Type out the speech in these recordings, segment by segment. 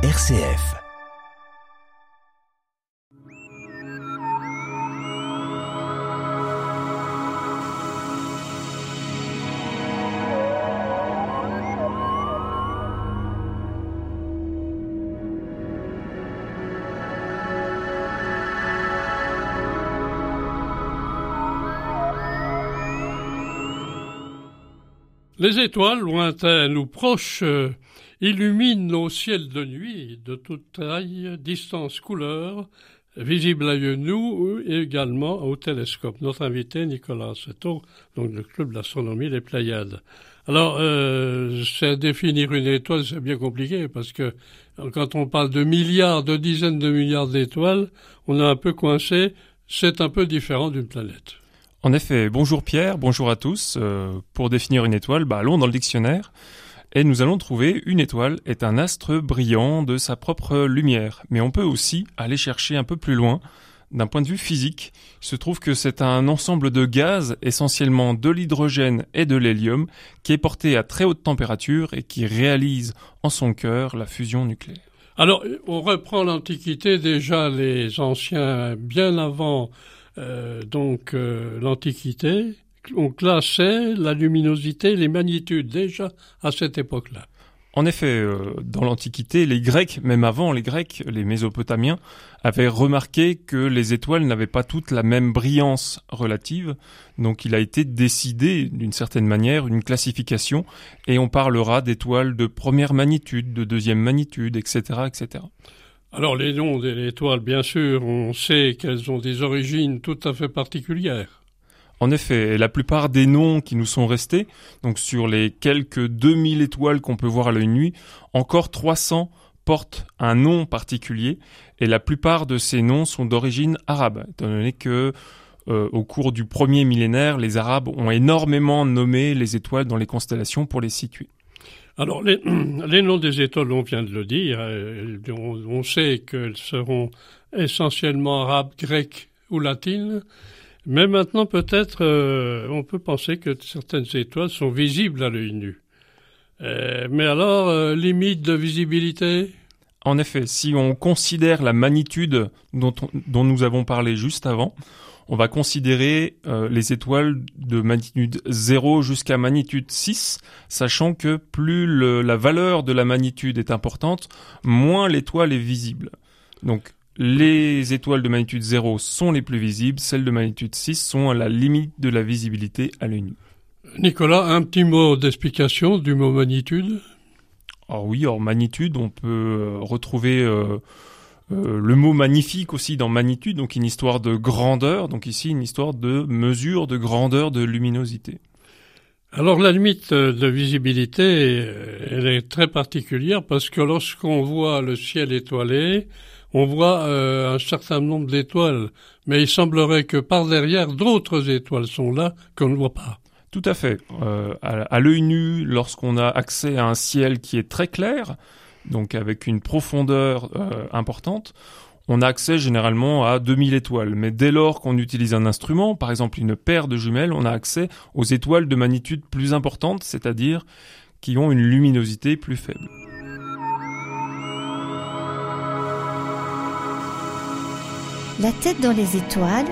RCF. Les étoiles, lointaines ou proches, illuminent nos ciels de nuit de toute taille, distance, couleur, visibles à nous et également au télescope. Notre invité, Nicolas Seto, donc le club d'astronomie Les Pléiades. Alors, euh, c'est définir une étoile, c'est bien compliqué parce que quand on parle de milliards, de dizaines de milliards d'étoiles, on est un peu coincé. C'est un peu différent d'une planète. En effet, bonjour Pierre, bonjour à tous. Euh, pour définir une étoile, bah, allons dans le dictionnaire. Et nous allons trouver une étoile est un astre brillant de sa propre lumière. Mais on peut aussi aller chercher un peu plus loin. D'un point de vue physique, il se trouve que c'est un ensemble de gaz, essentiellement de l'hydrogène et de l'hélium, qui est porté à très haute température et qui réalise en son cœur la fusion nucléaire. Alors, on reprend l'Antiquité, déjà les anciens, bien avant euh, donc euh, l'Antiquité, on classait la luminosité, les magnitudes déjà à cette époque-là. En effet, euh, dans l'Antiquité, les Grecs, même avant les Grecs, les Mésopotamiens, avaient remarqué que les étoiles n'avaient pas toutes la même brillance relative, donc il a été décidé d'une certaine manière une classification, et on parlera d'étoiles de première magnitude, de deuxième magnitude, etc., etc. Alors les noms des étoiles, bien sûr, on sait qu'elles ont des origines tout à fait particulières. En effet, la plupart des noms qui nous sont restés, donc sur les quelques 2000 étoiles qu'on peut voir à l'œil nuit, encore 300 portent un nom particulier, et la plupart de ces noms sont d'origine arabe, étant donné que euh, au cours du premier millénaire, les Arabes ont énormément nommé les étoiles dans les constellations pour les situer. Alors, les, noms des étoiles, on vient de le dire, euh, on, sait qu'elles seront essentiellement arabes, grecques ou latines, mais maintenant peut-être euh, on peut penser que certaines étoiles sont visibles à l'œil nu. Euh, mais alors, limite de visibilité? En effet, si on considère la magnitude dont, dont nous avons parlé juste avant, on va considérer euh, les étoiles de magnitude 0 jusqu'à magnitude 6, sachant que plus la valeur de la magnitude est importante, moins l'étoile est visible. Donc les étoiles de magnitude 0 sont les plus visibles, celles de magnitude 6 sont à la limite de la visibilité à l'œil nu. Nicolas, un petit mot d'explication du mot magnitude? Alors oui, en magnitude, on peut euh, retrouver euh, euh, le mot magnifique aussi dans magnitude, donc une histoire de grandeur, donc ici une histoire de mesure, de grandeur, de luminosité. Alors la limite de visibilité, elle est très particulière parce que lorsqu'on voit le ciel étoilé, on voit euh, un certain nombre d'étoiles, mais il semblerait que par derrière d'autres étoiles sont là qu'on ne voit pas. Tout à fait. à l'œil nu, lorsqu'on a accès à un ciel qui est très clair, donc avec une profondeur euh, importante, on a accès généralement à 2000 étoiles. Mais dès lors qu'on utilise un instrument, par exemple une paire de jumelles, on a accès aux étoiles de magnitude plus importante, c'est-à-dire qui ont une luminosité plus faible. La tête dans les étoiles,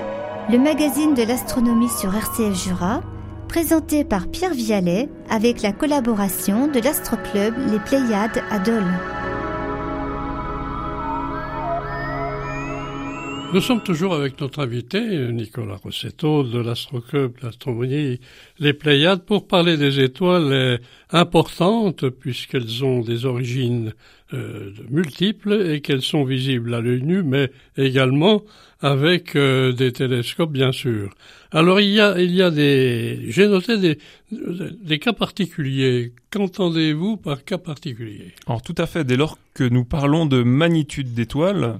le magazine de l'astronomie sur RCF Jura, présenté par Pierre Vialet avec la collaboration de l'astroclub Les Pléiades à Dole. Nous sommes toujours avec notre invité, Nicolas Rossetto, de l'Astroclub l'Astronomie Les Pléiades, pour parler des étoiles importantes, puisqu'elles ont des origines euh, multiples et qu'elles sont visibles à l'œil nu, mais également avec euh, des télescopes, bien sûr. Alors il y a, il y a des, j'ai noté des, des cas particuliers. Qu'entendez-vous par cas particulier? Alors tout à fait. Dès lors que nous parlons de magnitude d'étoiles,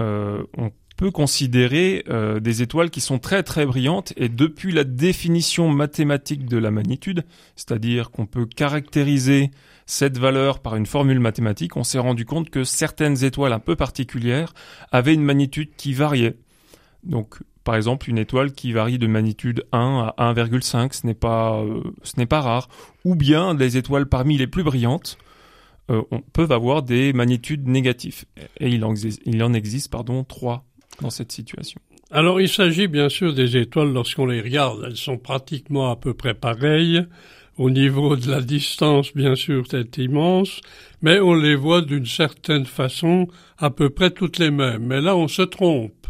euh, on peut considérer euh, des étoiles qui sont très très brillantes et depuis la définition mathématique de la magnitude, c'est-à-dire qu'on peut caractériser cette valeur par une formule mathématique, on s'est rendu compte que certaines étoiles un peu particulières avaient une magnitude qui variait. Donc par exemple une étoile qui varie de magnitude 1 à 1,5, ce n'est pas euh, pas rare, ou bien des étoiles parmi les plus brillantes euh, on, peuvent avoir des magnitudes négatives. Et il en, il en existe pardon, trois dans cette situation. Alors il s'agit bien sûr des étoiles lorsqu'on les regarde. Elles sont pratiquement à peu près pareilles. Au niveau de la distance, bien sûr, c'est immense, mais on les voit d'une certaine façon à peu près toutes les mêmes. Mais là, on se trompe.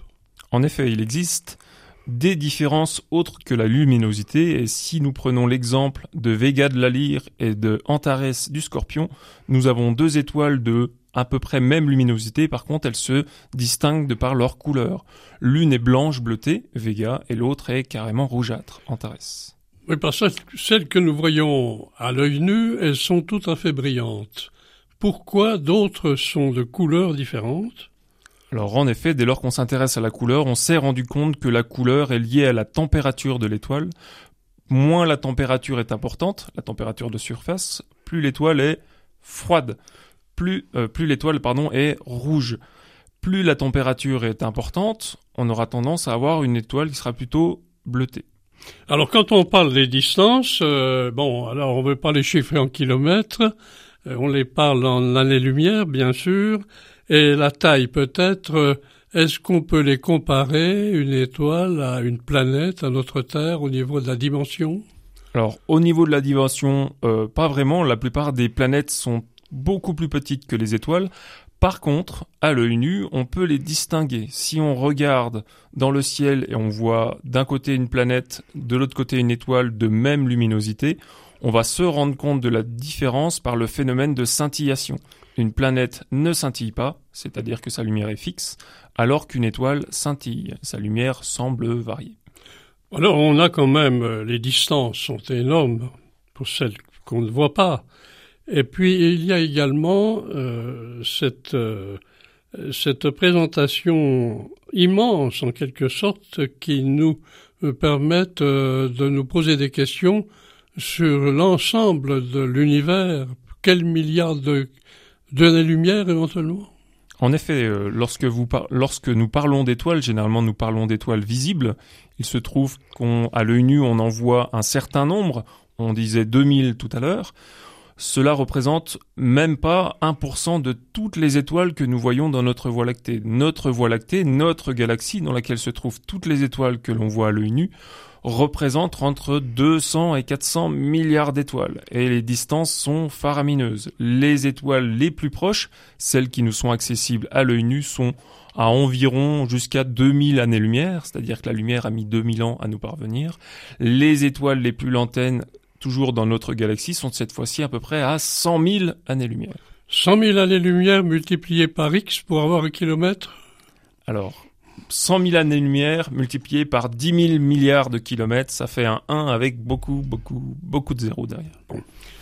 En effet, il existe des différences autres que la luminosité, et si nous prenons l'exemple de Vega de la Lyre et de Antares du Scorpion, nous avons deux étoiles de à peu près même luminosité, par contre elles se distinguent de par leur couleur. L'une est blanche bleutée, Vega, et l'autre est carrément rougeâtre, Antares. Oui, parce que celles que nous voyons à l'œil nu, elles sont tout à fait brillantes. Pourquoi d'autres sont de couleurs différentes? Alors en effet, dès lors qu'on s'intéresse à la couleur, on s'est rendu compte que la couleur est liée à la température de l'étoile. Moins la température est importante, la température de surface, plus l'étoile est froide, plus, euh, plus l'étoile pardon est rouge. Plus la température est importante, on aura tendance à avoir une étoile qui sera plutôt bleutée. Alors quand on parle des distances, euh, bon, alors on ne veut pas les chiffrer en kilomètres, euh, on les parle en années-lumière, bien sûr, et la taille peut-être, euh, est-ce qu'on peut les comparer, une étoile, à une planète, à notre Terre, au niveau de la dimension? Alors, au niveau de la dimension, euh, pas vraiment. La plupart des planètes sont beaucoup plus petites que les étoiles. Par contre, à l'œil nu, on peut les distinguer. Si on regarde dans le ciel et on voit d'un côté une planète, de l'autre côté une étoile de même luminosité, on va se rendre compte de la différence par le phénomène de scintillation. Une planète ne scintille pas, c'est-à-dire que sa lumière est fixe, alors qu'une étoile scintille. Sa lumière semble varier. Alors on a quand même, euh, les distances sont énormes pour celles qu'on ne voit pas. Et puis il y a également euh, cette, euh, cette présentation immense en quelque sorte qui nous permettent de nous poser des questions sur l'ensemble de l'univers. Quels milliards de de la lumière éventuellement en effet, euh, lorsque, vous lorsque nous parlons d'étoiles, généralement nous parlons d'étoiles visibles. Il se trouve qu'à l'œil nu, on en voit un certain nombre. On disait 2000 tout à l'heure. Cela représente même pas 1% de toutes les étoiles que nous voyons dans notre Voie lactée. Notre Voie lactée, notre galaxie dans laquelle se trouvent toutes les étoiles que l'on voit à l'œil nu, représente entre 200 et 400 milliards d'étoiles et les distances sont faramineuses. Les étoiles les plus proches, celles qui nous sont accessibles à l'œil nu, sont à environ jusqu'à 2000 années-lumière, c'est-à-dire que la lumière a mis 2000 ans à nous parvenir. Les étoiles les plus lointaines, toujours dans notre galaxie, sont cette fois-ci à peu près à 100 000 années-lumière. 100 000 années-lumière multipliées par X pour avoir un kilomètre? Alors, 100 000 années-lumière multiplié par 10 000 milliards de kilomètres, ça fait un 1 avec beaucoup, beaucoup, beaucoup de zéros derrière.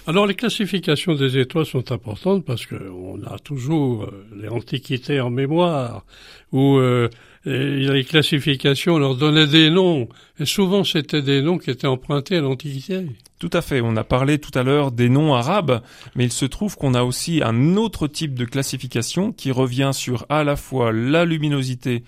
Alors les classifications des étoiles sont importantes parce qu'on a toujours euh, les antiquités en mémoire où euh, les classifications leur donnaient des noms et souvent c'était des noms qui étaient empruntés à l'Antiquité. Tout à fait. On a parlé tout à l'heure des noms arabes, mais il se trouve qu'on a aussi un autre type de classification qui revient sur à la fois la luminosité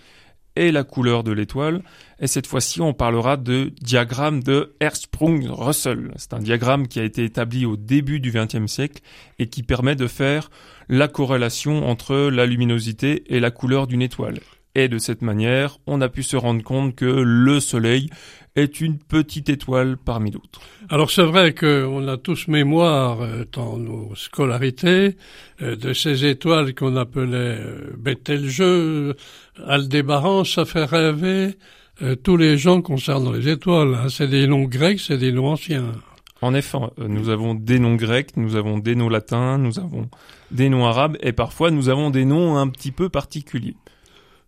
et la couleur de l'étoile. Et cette fois-ci, on parlera de diagramme de Hertzsprung-Russell. C'est un diagramme qui a été établi au début du XXe siècle et qui permet de faire la corrélation entre la luminosité et la couleur d'une étoile. Et de cette manière, on a pu se rendre compte que le Soleil est une petite étoile parmi d'autres. Alors c'est vrai qu'on a tous mémoire euh, dans nos scolarités euh, de ces étoiles qu'on appelait euh, Betelgeuse, Aldébaran, ça fait rêver tous les gens concernant les étoiles. Hein. C'est des noms grecs, c'est des noms anciens. En effet, nous avons des noms grecs, nous avons des noms latins, nous avons des noms arabes et parfois nous avons des noms un petit peu particuliers.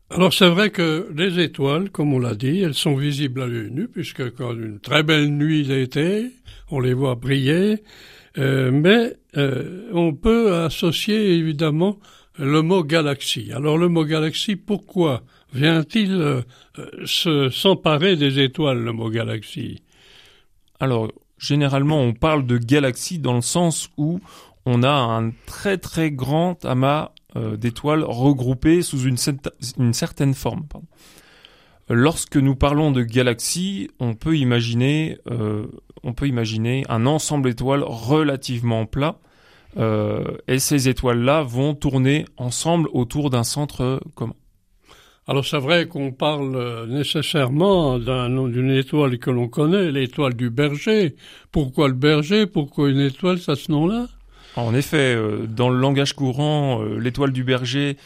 Alors c'est vrai que les étoiles, comme on l'a dit, elles sont visibles à l'œil nu, puisque quand une très belle nuit d'été, on les voit briller, euh, mais euh, on peut associer évidemment le mot galaxie. Alors le mot galaxie, pourquoi vient-il euh, se s'emparer des étoiles, le mot galaxie? Alors généralement on parle de galaxie dans le sens où on a un très très grand amas d'étoiles regroupées sous une, certaine forme. Lorsque nous parlons de galaxies, on peut imaginer, euh, on peut imaginer un ensemble d'étoiles relativement plat, Euh, et ces étoiles-là vont tourner ensemble autour d'un centre commun. Alors c'est vrai qu'on parle nécessairement d'une étoile que l'on connaît, l'étoile du berger. Pourquoi le berger? Pourquoi une étoile, ça ce nom-là? En effet, euh, dans le langage courant, euh, l'étoile du berger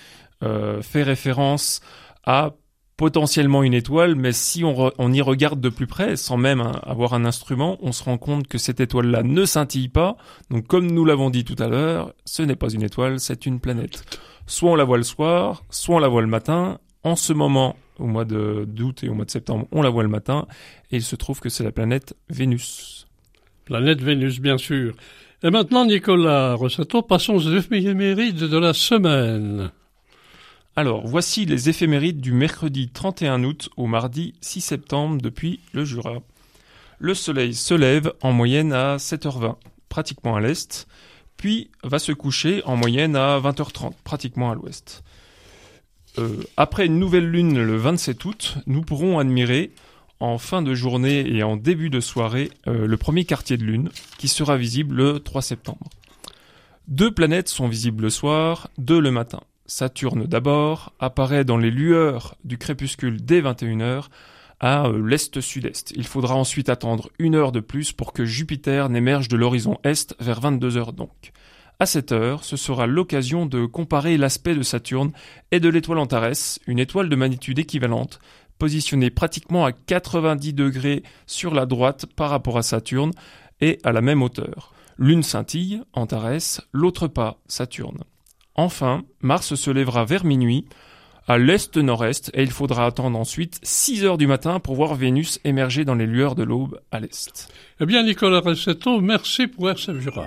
fait référence à potentiellement une étoile, mais si on, on, y regarde de plus près, sans même avoir un instrument, on se rend compte que cette étoile-là ne scintille pas. Donc comme nous l'avons dit tout à l'heure, ce n'est pas une étoile, c'est une planète. Soit on la voit le soir, soit on la voit le matin. En ce moment, au mois d'août et au mois de septembre, on la voit le matin, et il se trouve que c'est la planète Vénus. Planète Vénus, bien sûr. Et maintenant, Nicolas Rossato, passons aux éphémérides de la semaine. Alors, voici les éphémérides du mercredi 31 août au mardi 6 septembre depuis le Jura. Le soleil se lève en moyenne à 7h20, pratiquement à l'est, puis va se coucher en moyenne à 20h30, pratiquement à l'ouest. Euh, après une nouvelle lune le 27 août, nous pourrons admirer en fin de journée et en début de soirée euh, le premier quartier de lune qui sera visible le 3 septembre. Deux planètes sont visibles le soir, deux le matin. Saturne d'abord apparaît dans les lueurs du crépuscule dès 21h à euh, l'est-sud-est. Il faudra ensuite attendre une heure de plus pour que Jupiter n'émerge de l'horizon est vers 22h donc. À cette heure, ce sera l'occasion de comparer l'aspect de Saturne et de l'étoile Antares, une étoile de magnitude équivalente, positionnée pratiquement à 90 degrés sur la droite par rapport à Saturne et à la même hauteur. L'une scintille, Antares, l'autre pas, Saturne. Enfin, Mars se lèvera vers minuit, à l'est-nord-est, et il faudra attendre ensuite 6 heures du matin pour voir Vénus émerger dans les lueurs de l'aube à l'est. Eh bien, Nicolas Ressetto, merci pour RCF Jura.